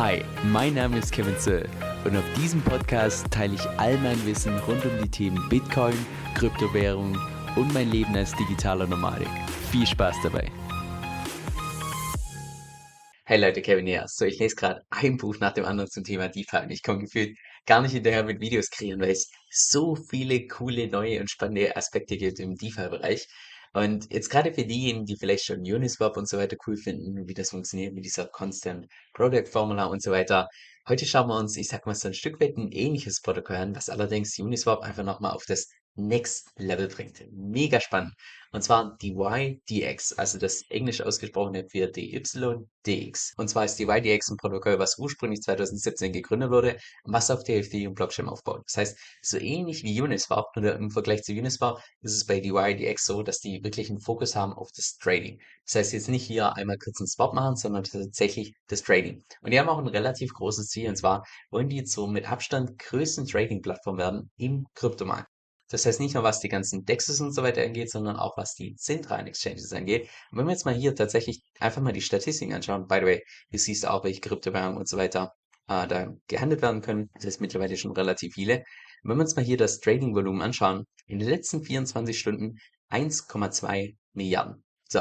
Hi, mein Name ist Kevin Zöll und auf diesem Podcast teile ich all mein Wissen rund um die Themen Bitcoin, Kryptowährung und mein Leben als digitaler Nomadik. Viel Spaß dabei! Hey Leute, Kevin hier. So, ich lese gerade ein Buch nach dem anderen zum Thema DeFi und ich komme gefühlt gar nicht hinterher mit Videos kreieren, weil es so viele coole, neue und spannende Aspekte gibt im DeFi-Bereich. Und jetzt gerade für diejenigen, die vielleicht schon Uniswap und so weiter cool finden, wie das funktioniert mit dieser Constant Product Formula und so weiter. Heute schauen wir uns, ich sag mal, so ein Stück weit ein ähnliches Protokoll an, was allerdings Uniswap einfach nochmal auf das Next Level bringt. Mega spannend. Und zwar DYDX, also das englisch ausgesprochene für DYDX. Und zwar ist DYDX ein Protokoll, was ursprünglich 2017 gegründet wurde und was auf der Ethereum Blockchain aufbaut. Das heißt, so ähnlich wie Uniswap, nur im Vergleich zu Uniswap ist es bei DYDX so, dass die wirklich einen Fokus haben auf das Trading. Das heißt, jetzt nicht hier einmal kurz einen Swap machen, sondern tatsächlich das Trading. Und die haben auch ein relativ großes Ziel, und zwar wollen die so mit Abstand größten Trading-Plattform werden im Kryptomarkt. Das heißt nicht nur, was die ganzen Dexes und so weiter angeht, sondern auch was die zentralen Exchanges angeht. Und wenn wir jetzt mal hier tatsächlich einfach mal die Statistiken anschauen, by the way, du siehst auch, welche Kryptowährungen und so weiter äh, da gehandelt werden können. Das ist mittlerweile schon relativ viele. Wenn wir uns mal hier das Trading-Volumen anschauen, in den letzten 24 Stunden 1,2 Milliarden. So,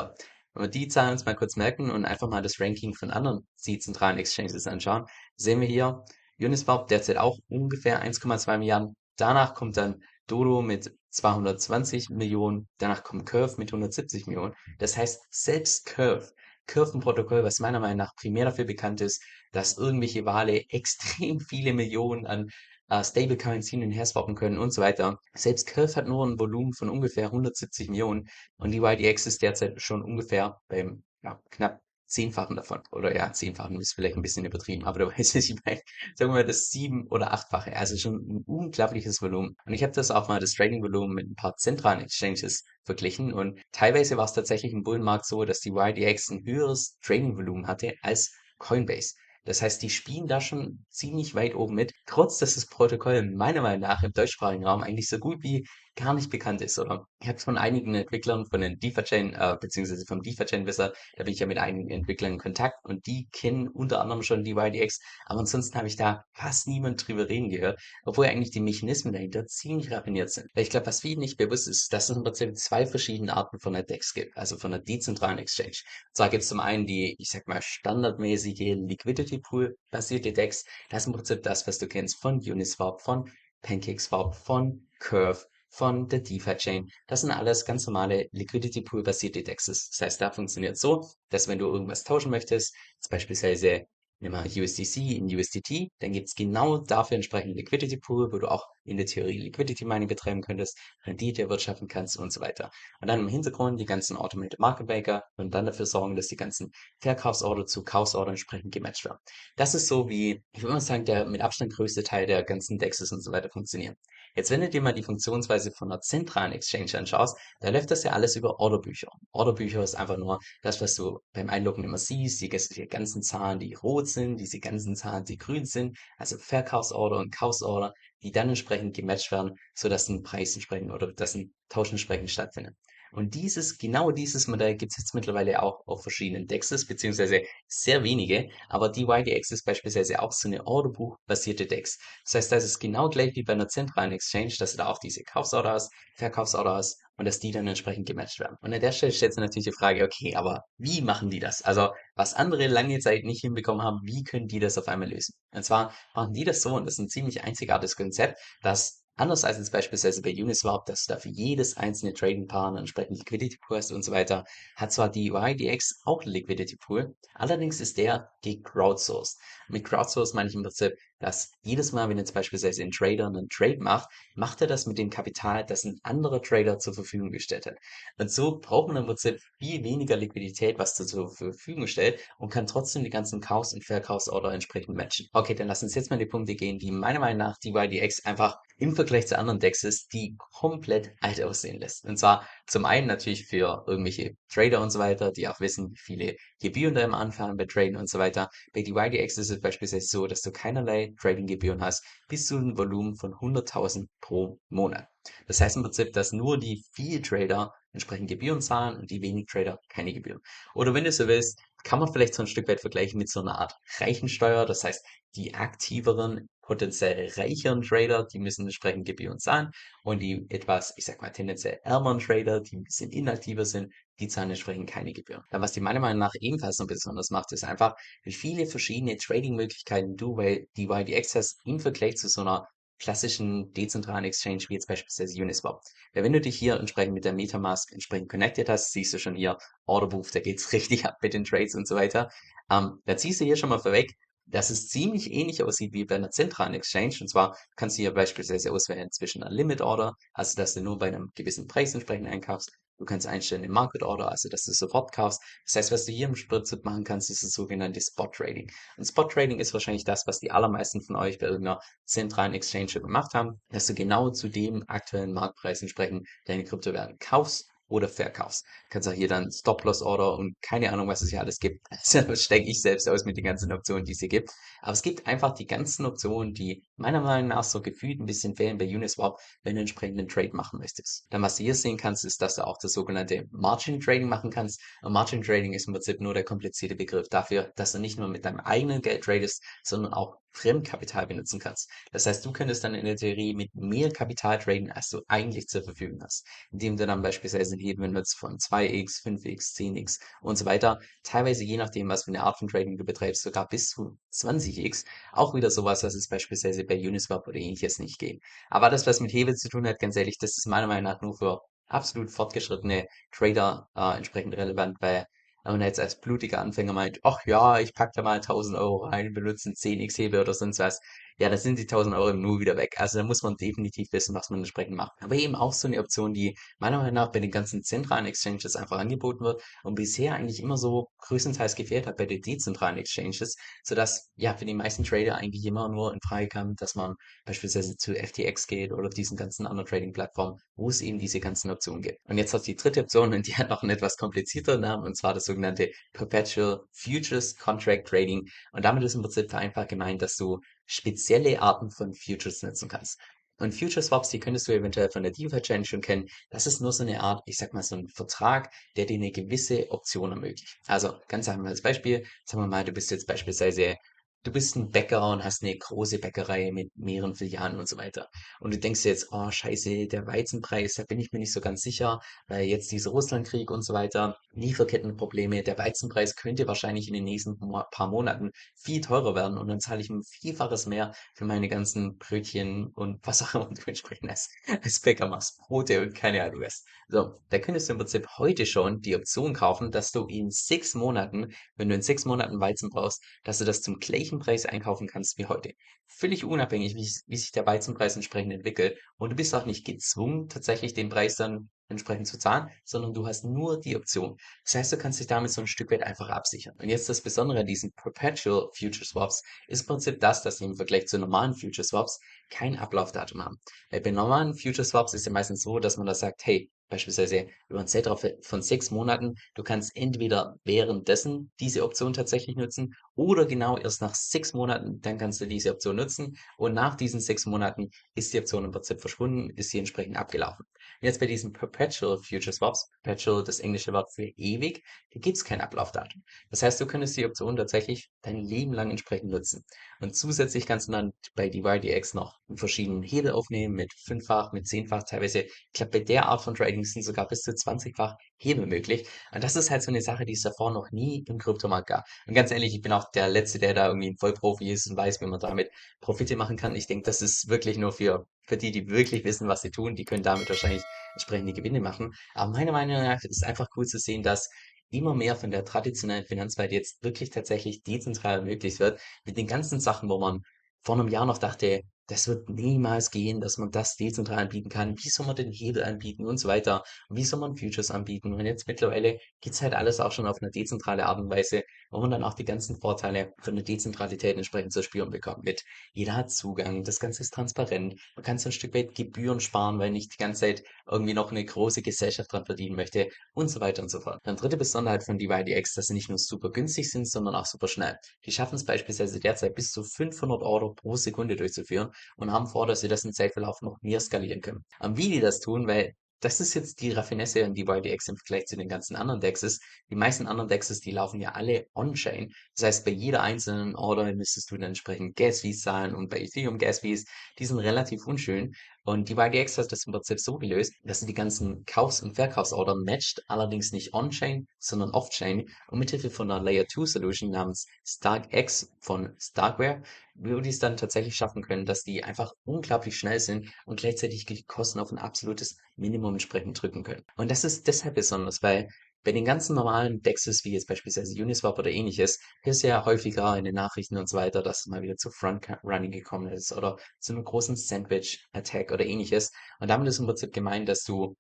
wenn wir die Zahlen uns mal kurz merken und einfach mal das Ranking von anderen zentralen Exchanges anschauen, sehen wir hier Uniswap derzeit auch ungefähr 1,2 Milliarden. Danach kommt dann Dodo mit 220 Millionen, danach kommt Curve mit 170 Millionen. Das heißt, selbst Curve, Curve-Protokoll, was meiner Meinung nach primär dafür bekannt ist, dass irgendwelche Wale extrem viele Millionen an äh, Stablecoins hin und können und so weiter. Selbst Curve hat nur ein Volumen von ungefähr 170 Millionen und die YDX ist derzeit schon ungefähr beim ja, knapp Zehnfachen davon. Oder ja, Zehnfachen ist vielleicht ein bisschen übertrieben, aber du weißt, was ich meine. Sagen wir mal das sieben- oder achtfache. Also schon ein unglaubliches Volumen. Und ich habe das auch mal, das Trading-Volumen mit ein paar zentralen Exchanges verglichen. Und teilweise war es tatsächlich im Bullenmarkt so, dass die YDX ein höheres Trading-Volumen hatte als Coinbase. Das heißt, die spielen da schon ziemlich weit oben mit, trotz dass das Protokoll meiner Meinung nach im deutschsprachigen Raum eigentlich so gut wie gar nicht bekannt ist, oder? Ich habe von einigen Entwicklern von den DeFi-Chain, äh, beziehungsweise vom DeFi-Chain-Wisser, da bin ich ja mit einigen Entwicklern in Kontakt und die kennen unter anderem schon die YDX, aber ansonsten habe ich da fast niemand drüber reden gehört, obwohl eigentlich die Mechanismen dahinter ziemlich raffiniert sind. Weil ich glaube, was vielen nicht bewusst ist, dass es im Prinzip zwei verschiedene Arten von der DEX gibt, also von der dezentralen Exchange. Und zwar gibt es zum einen die, ich sag mal, standardmäßige Liquidity Pool basierte DEX. Das ist im Prinzip das, was du kennst von Uniswap, von PancakeSwap, von Curve, von der DeFi-Chain. Das sind alles ganz normale Liquidity Pool-basierte DEXs. Das heißt, da funktioniert so, dass wenn du irgendwas tauschen möchtest, jetzt beispielsweise nimm mal USDC in USDT, dann gibt es genau dafür entsprechend Liquidity Pool, wo du auch in der Theorie Liquidity Mining betreiben könntest, Rendite erwirtschaften kannst und so weiter. Und dann im Hintergrund die ganzen Automated Market Maker und dann dafür sorgen, dass die ganzen Verkaufsorder zu Kaufsorder entsprechend gematcht werden. Das ist so wie, ich würde mal sagen, der mit Abstand größte Teil der ganzen Dexes und so weiter funktionieren. Jetzt, wenn du dir mal die Funktionsweise von einer zentralen Exchange anschaust, da läuft das ja alles über Orderbücher. Orderbücher ist einfach nur das, was du beim Einloggen immer siehst, die, ganzen Zahlen, die rot sind, diese ganzen Zahlen, die grün sind, also Verkaufsorder und Kaufsorder, die dann entsprechend gematcht werden, sodass ein Preis entsprechend oder dass ein Tausch entsprechend stattfindet. Und dieses, genau dieses Modell gibt es jetzt mittlerweile auch auf verschiedenen Dexes, beziehungsweise sehr wenige, aber die YDX ist beispielsweise auch so eine Orderbuch-basierte Dex. Das heißt, das ist genau gleich wie bei einer zentralen Exchange, dass du da auch diese Kaufsorder hast, Verkaufsorder hast und dass die dann entsprechend gematcht werden. Und an der Stelle stellt sich natürlich die Frage, okay, aber wie machen die das? Also, was andere lange Zeit nicht hinbekommen haben, wie können die das auf einmal lösen? Und zwar machen die das so, und das ist ein ziemlich einzigartiges Konzept, dass Anders als jetzt beispielsweise bei Uniswap, dass da für jedes einzelne Trading-Partner entsprechend Liquidity Pool hast und so weiter, hat zwar die YDX auch einen Liquidity Pool, allerdings ist der gecrowdsourced. Mit crowdsourced meine ich im Prinzip, dass jedes Mal, wenn jetzt beispielsweise ein Trader einen Trade macht, macht er das mit dem Kapital, das ein anderer Trader zur Verfügung gestellt hat. Und so braucht man im Prinzip viel weniger Liquidität, was zur Verfügung stellt und kann trotzdem die ganzen Kaufs- und Verkaufsorder entsprechend matchen. Okay, dann lass uns jetzt mal die Punkte gehen, die meiner Meinung nach die YDX einfach im Vergleich zu anderen Dexes, die komplett alt aussehen lässt. Und zwar zum einen natürlich für irgendwelche Trader und so weiter, die auch wissen, wie viele Gebühren da immer anfallen bei Traden und so weiter. Bei DYDX ist es beispielsweise so, dass du keinerlei Trading-Gebühren hast, bis zu einem Volumen von 100.000 pro Monat. Das heißt im Prinzip, dass nur die viel Trader entsprechend Gebühren zahlen und die wenig Trader keine Gebühren. Oder wenn du so willst, kann man vielleicht so ein Stück weit vergleichen mit so einer Art Reichensteuer. Das heißt, die aktiveren, potenziell reicheren Trader, die müssen entsprechend Gebühren zahlen und die etwas, ich sag mal, tendenziell ärmeren Trader, die ein bisschen inaktiver sind, die zahlen entsprechend keine Gebühren. Dann, was die meiner Meinung nach ebenfalls noch besonders macht, ist einfach, wie viele verschiedene Trading-Möglichkeiten du bei DYDX hast im Vergleich zu so einer klassischen dezentralen Exchange wie jetzt beispielsweise Uniswap. Weil wenn du dich hier entsprechend mit der Metamask entsprechend connected hast, siehst du schon hier Orderbuch, da geht's richtig ab mit den Trades und so weiter. Ähm, da ziehst du hier schon mal vorweg, dass es ziemlich ähnlich aussieht wie bei einer zentralen Exchange. Und zwar kannst du hier beispielsweise auswählen zwischen einer Limit Order, also dass du nur bei einem gewissen Preis entsprechend einkaufst, Du kannst einstellen im Market Order, also dass du sofort kaufst. Das heißt, was du hier im Prinzip machen kannst, ist das sogenannte Spot Trading. Und Spot Trading ist wahrscheinlich das, was die allermeisten von euch bei irgendeiner zentralen Exchange gemacht haben, dass du genau zu dem aktuellen Marktpreis entsprechend deine Kryptowährung kaufst oder verkaufst. Du kannst auch hier dann Stop-Loss-Order und keine Ahnung, was es hier alles gibt. Das stecke ich selbst aus mit den ganzen Optionen, die es hier gibt. Aber es gibt einfach die ganzen Optionen, die meiner Meinung nach so gefühlt ein bisschen fehlen bei Uniswap, wenn du entsprechend einen Trade machen möchtest. Dann, was du hier sehen kannst, ist, dass du auch das sogenannte Margin Trading machen kannst. Und Margin Trading ist im Prinzip nur der komplizierte Begriff dafür, dass du nicht nur mit deinem eigenen Geld tradest, sondern auch Fremdkapital benutzen kannst. Das heißt, du könntest dann in der Theorie mit mehr Kapital traden, als du eigentlich zur Verfügung hast, indem du dann beispielsweise einen Hebel nutzt von 2x, 5x, 10x und so weiter. Teilweise je nachdem, was für eine Art von Trading du betreibst, sogar bis zu 20x. Auch wieder sowas, was es beispielsweise bei Uniswap oder ähnliches nicht geht. Aber das, was mit Hebel zu tun hat, ganz ehrlich, das ist meiner Meinung nach nur für absolut fortgeschrittene Trader äh, entsprechend relevant, weil wenn man jetzt als blutiger Anfänger meint, ach ja, ich pack da mal 1000 Euro rein, benutze einen 10x-Hebel oder sonst was, ja, da sind die 1000 Euro nur wieder weg. Also da muss man definitiv wissen, was man entsprechend macht. Aber eben auch so eine Option, die meiner Meinung nach bei den ganzen zentralen Exchanges einfach angeboten wird und bisher eigentlich immer so größtenteils gefehlt hat bei den dezentralen Exchanges, sodass ja für die meisten Trader eigentlich immer nur in Frage kam, dass man beispielsweise zu FTX geht oder diesen ganzen anderen Trading-Plattformen, wo es eben diese ganzen Optionen gibt. Und jetzt hat die dritte Option und die hat noch einen etwas komplizierteren Namen und zwar das sogenannte Perpetual Futures Contract Trading. Und damit ist im Prinzip einfach gemeint, dass du spezielle Arten von Futures nutzen kannst. Und Future Swaps, die könntest du eventuell von der DeFi Chain schon kennen. Das ist nur so eine Art, ich sag mal, so ein Vertrag, der dir eine gewisse Option ermöglicht. Also ganz einfaches Beispiel. Sagen wir mal, du bist jetzt beispielsweise du bist ein Bäcker und hast eine große Bäckerei mit mehreren Filialen und so weiter. Und du denkst jetzt, oh scheiße, der Weizenpreis, da bin ich mir nicht so ganz sicher, weil jetzt dieser Russlandkrieg und so weiter, Lieferkettenprobleme, der Weizenpreis könnte wahrscheinlich in den nächsten paar Monaten viel teurer werden und dann zahle ich ein Vielfaches mehr für meine ganzen Brötchen und was auch immer du entsprechend als, als Bäcker machst, Brote und keine Ahnung was. So, da könntest du im Prinzip heute schon die Option kaufen, dass du in sechs Monaten, wenn du in sechs Monaten Weizen brauchst, dass du das zum gleichen gleichen Preis einkaufen kannst wie heute. Völlig unabhängig, wie, wie sich der Weizenpreis entsprechend entwickelt. Und du bist auch nicht gezwungen, tatsächlich den Preis dann entsprechend zu zahlen, sondern du hast nur die Option. Das heißt, du kannst dich damit so ein Stück weit einfach absichern. Und jetzt das Besondere an diesen Perpetual Future Swaps ist im Prinzip das, dass sie im Vergleich zu normalen Future Swaps kein Ablaufdatum haben. Weil bei normalen Future Swaps ist ja meistens so, dass man da sagt, hey, beispielsweise über einen Zeitraum von sechs Monaten. Du kannst entweder währenddessen diese Option tatsächlich nutzen oder genau erst nach sechs Monaten, dann kannst du diese Option nutzen und nach diesen sechs Monaten ist die Option im Prinzip verschwunden, ist sie entsprechend abgelaufen. Jetzt bei diesen Perpetual Future Swaps, Perpetual, das englische Wort für ewig, da gibt es kein Ablaufdatum. Das heißt, du könntest die Option tatsächlich dein Leben lang entsprechend nutzen. Und zusätzlich kannst du dann bei DYDX noch verschiedenen Hebel aufnehmen mit fünffach, mit zehnfach teilweise. Ich glaube, bei der Art von Trading sind sogar bis zu 20-fach Hebel möglich. Und das ist halt so eine Sache, die es davor noch nie im Kryptomarkt gab. Und ganz ehrlich, ich bin auch der Letzte, der da irgendwie ein Vollprofi ist und weiß, wie man damit Profite machen kann. Ich denke, das ist wirklich nur für, für die, die wirklich wissen, was sie tun. Die können damit wahrscheinlich entsprechende Gewinne machen. Aber meiner Meinung nach ist es einfach cool zu sehen, dass immer mehr von der traditionellen Finanzwelt jetzt wirklich tatsächlich dezentral möglich wird, mit den ganzen Sachen, wo man vor einem Jahr noch dachte, das wird niemals gehen, dass man das dezentral anbieten kann. Wie soll man den Hebel anbieten und so weiter? Wie soll man Futures anbieten? Und jetzt mittlerweile geht's halt alles auch schon auf eine dezentrale Art und Weise, wo man dann auch die ganzen Vorteile von der Dezentralität entsprechend zu spüren bekommt. Mit jeder hat Zugang, das Ganze ist transparent, man kann so ein Stück weit Gebühren sparen, weil nicht die ganze Zeit irgendwie noch eine große Gesellschaft dran verdienen möchte und so weiter und so fort. Dann dritte Besonderheit von DYDX, dass sie nicht nur super günstig sind, sondern auch super schnell. Die schaffen es beispielsweise derzeit bis zu 500 Euro pro Sekunde durchzuführen und haben vor, dass sie das im Zeitverlauf noch mehr skalieren können. Und wie die das tun, weil das ist jetzt die Raffinesse an DYDX im Vergleich zu den ganzen anderen Dexes. Die meisten anderen Dexes, die laufen ja alle on-chain. Das heißt, bei jeder einzelnen Order müsstest du dann entsprechend Gas-Fees zahlen und bei Ethereum Gas-Fees, die sind relativ unschön. Und DYDX hat das im Prinzip so gelöst, dass sie die ganzen Kaufs- und Verkaufsorder matcht, allerdings nicht on-chain, sondern off-chain und mithilfe von einer Layer 2 Solution namens StarkX von Starkware wo die es dann tatsächlich schaffen können, dass die einfach unglaublich schnell sind und gleichzeitig die Kosten auf ein absolutes Minimum entsprechend drücken können. Und das ist deshalb besonders, weil bei den ganzen normalen Dexes, wie jetzt beispielsweise Uniswap oder ähnliches, ist ja häufiger in den Nachrichten und so weiter, dass es mal wieder zu Frontrunning gekommen ist oder zu einem großen Sandwich-Attack oder ähnliches. Und damit ist im Prinzip gemeint, dass du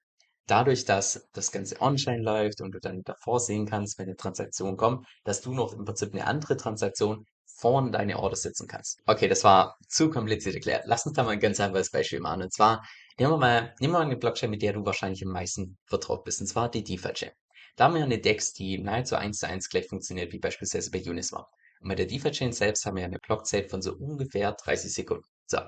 dadurch, dass das Ganze online läuft und du dann davor sehen kannst, wenn eine Transaktion kommt, dass du noch im Prinzip eine andere Transaktion vorne deine Orders setzen kannst. Okay, das war zu kompliziert erklärt. Lass uns da mal ein ganz einfaches Beispiel machen. Und zwar, nehmen wir mal, nehmen wir mal eine Blockchain, mit der du wahrscheinlich am meisten vertraut bist. Und zwar die DeFi-Chain. Da haben wir eine DEX, die nahezu eins zu eins gleich funktioniert wie beispielsweise bei Uniswap. Und bei der DeFi-Chain selbst haben wir eine Blockzeit von so ungefähr 30 Sekunden. So,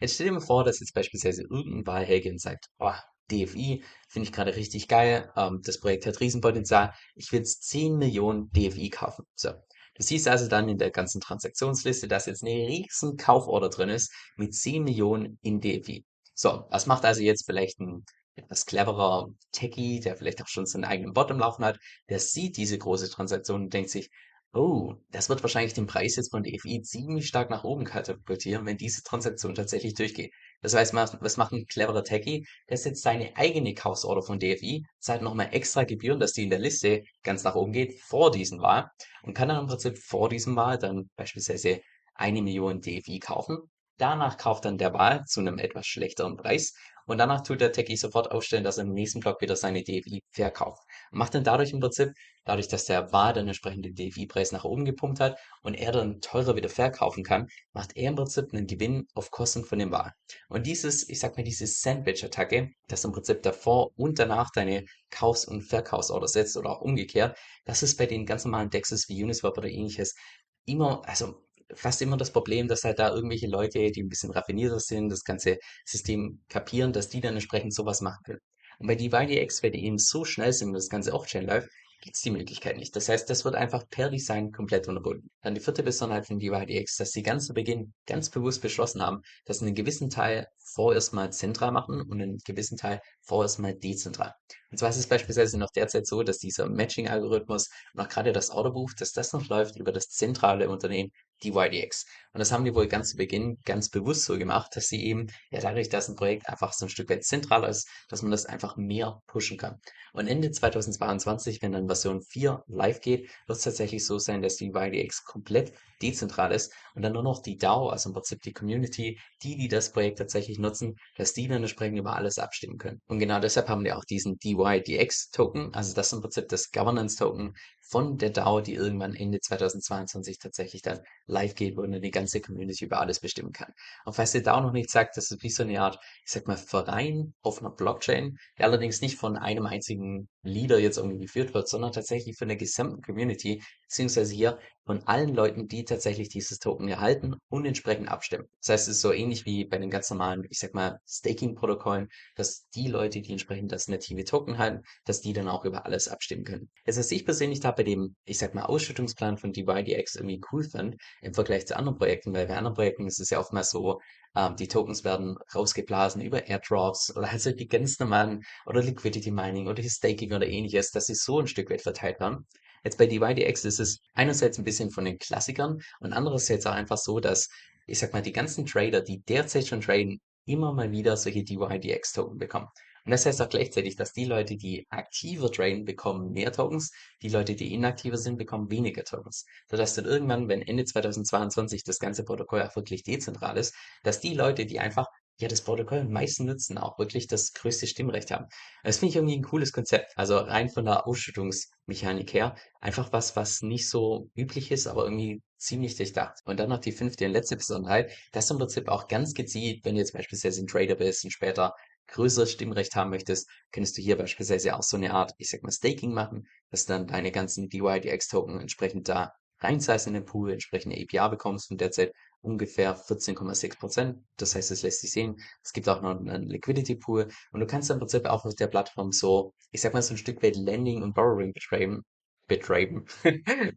jetzt stell dir mal vor, dass jetzt beispielsweise irgendein Wahlhelge sagt, oh, DFI finde ich gerade richtig geil, ähm, das Projekt hat Riesenpotenzial, ich will jetzt 10 Millionen DFI kaufen. So, Du siehst also dann in der ganzen Transaktionsliste, dass jetzt eine riesen Kauforder drin ist mit 10 Millionen in DFI. So, was macht also jetzt vielleicht ein etwas cleverer Techie, der vielleicht auch schon seinen eigenen Bot im Laufen hat, der sieht diese große Transaktion und denkt sich, Oh, das wird wahrscheinlich den Preis jetzt von DFI ziemlich stark nach oben katapultieren, wenn diese Transaktion tatsächlich durchgeht. Das heißt, was macht ein cleverer Techie? Der setzt seine eigene Kaufsorder von DFI, zahlt nochmal extra Gebühren, dass die in der Liste ganz nach oben geht, vor diesem Wahl und kann dann im Prinzip vor diesem Wahl dann beispielsweise eine Million DFI kaufen. Danach kauft dann der Wahl zu einem etwas schlechteren Preis und danach tut der Techie sofort aufstellen, dass er im nächsten Block wieder seine DFI verkauft. Macht dann dadurch im Prinzip, dadurch, dass der War dann entsprechend den DFI-Preis nach oben gepumpt hat und er dann teurer wieder verkaufen kann, macht er im Prinzip einen Gewinn auf Kosten von dem War. Und dieses, ich sag mal, diese Sandwich-Attacke, dass im Prinzip davor und danach deine Kaufs- und Verkaufsorder setzt oder auch umgekehrt, das ist bei den ganz normalen Dexes wie Uniswap oder ähnliches immer, also fast immer das Problem, dass halt da irgendwelche Leute, die ein bisschen raffinierter sind, das ganze System kapieren, dass die dann entsprechend sowas machen können. Und bei DivideX, weil die eben so schnell sind und das Ganze Off-Chain läuft, gibt es die Möglichkeit nicht. Das heißt, das wird einfach per Design komplett unterbunden. Dann die vierte Besonderheit von DivideX, dass sie ganz zu Beginn ganz bewusst beschlossen haben, dass sie einen gewissen Teil vorerst mal zentral machen und einen gewissen Teil vorerst mal dezentral. Und zwar ist es beispielsweise noch derzeit so, dass dieser Matching-Algorithmus und auch gerade das Orderbuch, dass das noch läuft über das zentrale Unternehmen DYDX. Und das haben die wohl ganz zu Beginn ganz bewusst so gemacht, dass sie eben, ja dadurch, dass ein Projekt einfach so ein Stück weit zentraler ist, dass man das einfach mehr pushen kann. Und Ende 2022, wenn dann Version 4 live geht, wird es tatsächlich so sein, dass die YDX komplett dezentral ist und dann nur noch die DAO, also im Prinzip die Community, die, die das Projekt tatsächlich nutzen, dass die dann entsprechend über alles abstimmen können. Und genau deshalb haben wir auch diesen DYDX-Token, also das im Prinzip das Governance-Token von der DAO, die irgendwann Ende 2022 tatsächlich dann live geht, wo dann die ganze Community über alles bestimmen kann. Und falls ihr DAO noch nicht sagt, das ist wie so eine Art, ich sag mal, Verein auf einer Blockchain, der allerdings nicht von einem einzigen Leader jetzt irgendwie geführt wird, sondern tatsächlich von der gesamten Community, beziehungsweise hier von allen Leuten, die tatsächlich dieses Token erhalten und entsprechend abstimmen. Das heißt, es ist so ähnlich wie bei den ganz normalen, ich sag mal, Staking-Protokollen, dass die Leute, die entsprechend das native Token halten, dass die dann auch über alles abstimmen können. Das heißt, ich persönlich da bei dem, ich sag mal, Ausschüttungsplan von DYDX irgendwie cool fand im Vergleich zu anderen Projekten, weil bei anderen Projekten ist es ja oftmals so, ähm, die Tokens werden rausgeblasen über Airdrops oder also die ganz normalen oder Liquidity Mining oder Staking oder ähnliches, dass sie so ein Stück weit verteilt werden. Jetzt bei DYDX ist es einerseits ein bisschen von den Klassikern und andererseits auch einfach so, dass, ich sag mal, die ganzen Trader, die derzeit schon traden, immer mal wieder solche DYDX-Token bekommen. Und das heißt auch gleichzeitig, dass die Leute, die aktiver traden, bekommen mehr Tokens, die Leute, die inaktiver sind, bekommen weniger Tokens. Sodass dann irgendwann, wenn Ende 2022 das ganze Protokoll auch wirklich dezentral ist, dass die Leute, die einfach ja, das Protokoll am meisten nutzen, auch wirklich das größte Stimmrecht haben. Das finde ich irgendwie ein cooles Konzept. Also rein von der Ausschüttungsmechanik her, einfach was, was nicht so üblich ist, aber irgendwie ziemlich durchdacht. Und dann noch die fünfte und letzte Besonderheit, dass im Prinzip auch ganz gezielt, wenn du jetzt beispielsweise ein Trader bist und später größeres Stimmrecht haben möchtest, könntest du hier beispielsweise auch so eine Art, ich sag mal, Staking machen, dass dann deine ganzen DYDX-Token entsprechend da reinzahlst in den Pool, entsprechende APR bekommst und derzeit ungefähr 14,6 Prozent. Das heißt, es lässt sich sehen. Es gibt auch noch einen Liquidity Pool und du kannst im Prinzip auch auf der Plattform so, ich sag mal, so ein Stück weit Lending und Borrowing betreiben, betreiben,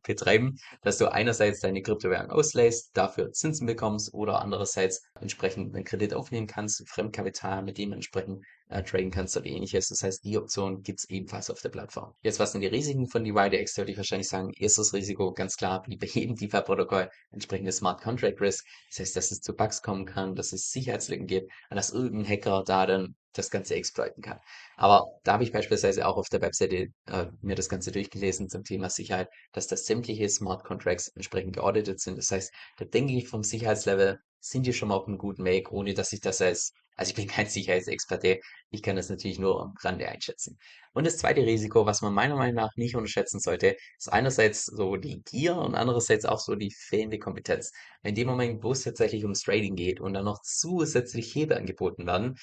betreiben, dass du einerseits deine Kryptowährung auslässt, dafür Zinsen bekommst oder andererseits entsprechend einen Kredit aufnehmen kannst, Fremdkapital, mit dem entsprechend äh, traden kannst oder ähnliches. Das heißt, die Option gibt es ebenfalls auf der Plattform. Jetzt, was sind die Risiken von DYDX? Da würde ich wahrscheinlich sagen, erstes Risiko, ganz klar, wie bei jedem DeFi-Protokoll, entsprechende Smart Contract Risk. Das heißt, dass es zu Bugs kommen kann, dass es Sicherheitslücken gibt dass irgendein Hacker da dann das Ganze exploiten kann. Aber da habe ich beispielsweise auch auf der Webseite äh, mir das Ganze durchgelesen zum Thema Sicherheit, dass das sämtliche Smart Contracts entsprechend geauditet sind. Das heißt, da denke ich vom Sicherheitslevel sind die schon mal auf einem guten Weg, ohne dass ich das als, also ich bin kein Sicherheitsexperte, ich kann das natürlich nur am Rande einschätzen. Und das zweite Risiko, was man meiner Meinung nach nicht unterschätzen sollte, ist einerseits so die Gier und andererseits auch so die fehlende Kompetenz. In dem Moment, wo es tatsächlich ums Trading geht und dann noch zusätzlich Hebel angeboten werden,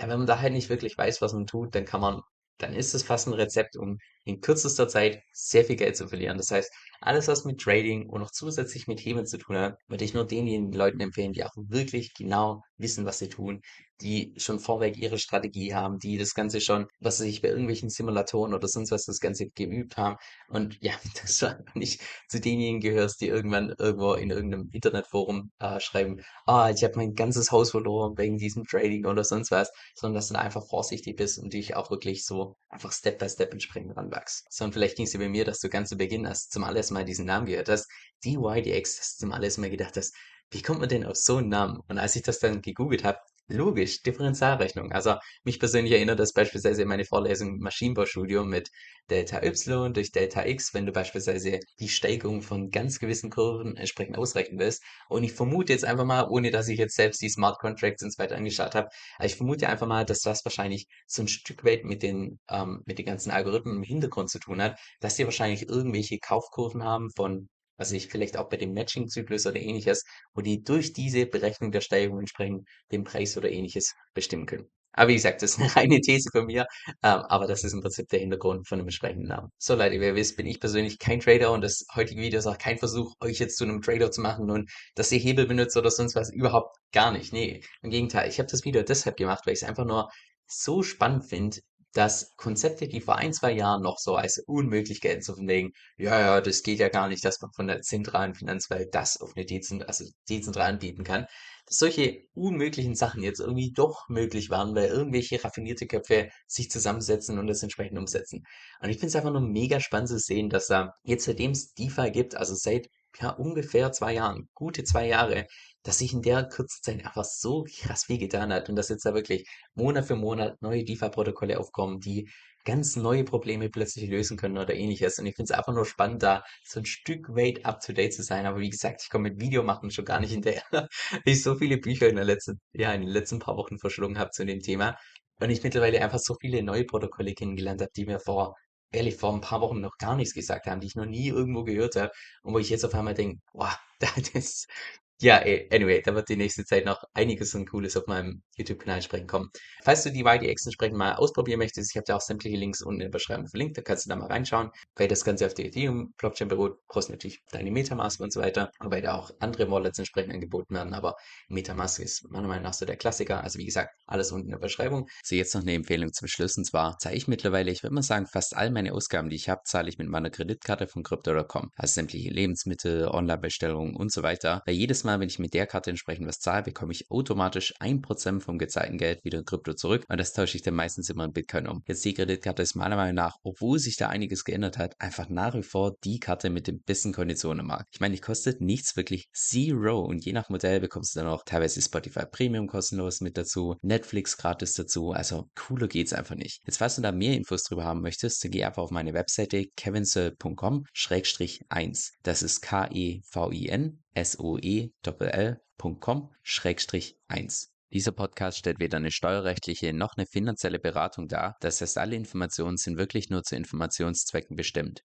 ja, wenn man da halt nicht wirklich weiß, was man tut, dann kann man dann ist es fast ein Rezept, um in kürzester Zeit sehr viel Geld zu verlieren. Das heißt, alles, was mit Trading und noch zusätzlich mit Hebeln zu tun hat, würde ich nur denjenigen Leuten empfehlen, die auch wirklich genau wissen, was sie tun, die schon vorweg ihre Strategie haben, die das Ganze schon, was sie sich bei irgendwelchen Simulatoren oder sonst was das Ganze geübt haben. Und ja, dass du nicht zu denjenigen gehörst, die irgendwann irgendwo in irgendeinem Internetforum äh, schreiben, ah, ich habe mein ganzes Haus verloren wegen diesem Trading oder sonst was, sondern dass du dann einfach vorsichtig bist und dich auch wirklich so einfach Step by Step entsprechend ranwachst. So, und vielleicht ging es dir bei mir, dass du ganz zu Beginn hast zum allerersten Mal diesen Namen gehört hast, DYDX, dass du zum allerersten Mal gedacht hast, wie kommt man denn auf so einen Namen? Und als ich das dann gegoogelt habe, logisch, Differentialrechnung. Also mich persönlich erinnert das beispielsweise meine Vorlesung im Maschinenbaustudium mit Delta Y durch Delta X, wenn du beispielsweise die Steigung von ganz gewissen Kurven entsprechend ausrechnen willst. Und ich vermute jetzt einfach mal, ohne dass ich jetzt selbst die Smart Contracts und so weiter angeschaut habe, ich vermute einfach mal, dass das wahrscheinlich so ein Stück weit mit den, ähm, mit den ganzen Algorithmen im Hintergrund zu tun hat, dass die wahrscheinlich irgendwelche Kaufkurven haben von also ich vielleicht auch bei dem Matching-Zyklus oder ähnliches, wo die durch diese Berechnung der Steigerung entsprechend den Preis oder ähnliches bestimmen können. Aber wie gesagt, das ist eine reine These von mir, ähm, aber das ist im Prinzip der Hintergrund von dem entsprechenden Namen. So Leute, wie ihr wisst, bin ich persönlich kein Trader und das heutige Video ist auch kein Versuch, euch jetzt zu einem Trader zu machen und dass ihr Hebel benutzt oder sonst was, überhaupt gar nicht. Nee, im Gegenteil, ich habe das Video deshalb gemacht, weil ich es einfach nur so spannend finde, dass Konzepte, die vor ein, zwei Jahren noch so als unmöglich gelten, so von wegen, ja, ja, das geht ja gar nicht, dass man von der zentralen Finanzwelt das auf eine dezent, also dezentral anbieten kann, dass solche unmöglichen Sachen jetzt irgendwie doch möglich waren, weil irgendwelche raffinierte Köpfe sich zusammensetzen und das entsprechend umsetzen. Und ich finde es einfach nur mega spannend zu sehen, dass da jetzt seitdem es DeFi gibt, also seit ja, ungefähr zwei Jahren, gute zwei Jahre, dass sich in der kurzen Zeit einfach so krass viel getan hat und dass jetzt da wirklich Monat für Monat neue DeFi-Protokolle aufkommen, die ganz neue Probleme plötzlich lösen können oder ähnliches. Und ich finde es einfach nur spannend, da so ein Stück weit up to date zu sein. Aber wie gesagt, ich komme mit Videomachen schon gar nicht hinterher, weil ich so viele Bücher in der letzten, ja, in den letzten paar Wochen verschlungen habe zu dem Thema. Und ich mittlerweile einfach so viele neue Protokolle kennengelernt habe, die mir vor ehrlich vor ein paar Wochen noch gar nichts gesagt haben, die ich noch nie irgendwo gehört habe und wo ich jetzt auf einmal denke, boah, das, ja, ey, anyway, da wird die nächste Zeit noch einiges und Cooles auf meinem YouTube-Kanal sprechen kommen. Falls du die YDX entsprechend mal ausprobieren möchtest, ich habe da auch sämtliche Links unten in der Beschreibung verlinkt, da kannst du da mal reinschauen. Weil das Ganze auf der Ethereum-Blockchain beruht, brauchst du natürlich deine Metamask und so weiter, wobei da auch andere Wallets entsprechend angeboten werden, aber Metamask ist meiner Meinung nach so der Klassiker. Also wie gesagt, alles unten in der Beschreibung. So, jetzt noch eine Empfehlung zum Schluss und zwar zahle ich mittlerweile, ich würde mal sagen, fast all meine Ausgaben, die ich habe, zahle ich mit meiner Kreditkarte von Crypto.com. Also sämtliche Lebensmittel, Online-Bestellungen und so weiter. Weil jedes Mal, wenn ich mit der Karte entsprechend was zahle, bekomme ich automatisch 1% vom gezahlten Geld wieder in Krypto zurück und das tausche ich dann meistens immer in Bitcoin um. Jetzt die Kreditkarte ist meiner Meinung nach, obwohl sich da einiges geändert hat, einfach nach wie vor die Karte mit den besten Konditionen im Markt. Ich meine, die kostet nichts wirklich zero und je nach Modell bekommst du dann auch teilweise Spotify Premium kostenlos mit dazu, Netflix gratis dazu, also cooler geht's einfach nicht. Jetzt, falls du da mehr Infos drüber haben möchtest, dann geh einfach auf meine Webseite kevinsoe.com-1. Das ist K-E-V-I-N soe.com-1. Dieser Podcast stellt weder eine steuerrechtliche noch eine finanzielle Beratung dar. Das heißt, alle Informationen sind wirklich nur zu Informationszwecken bestimmt.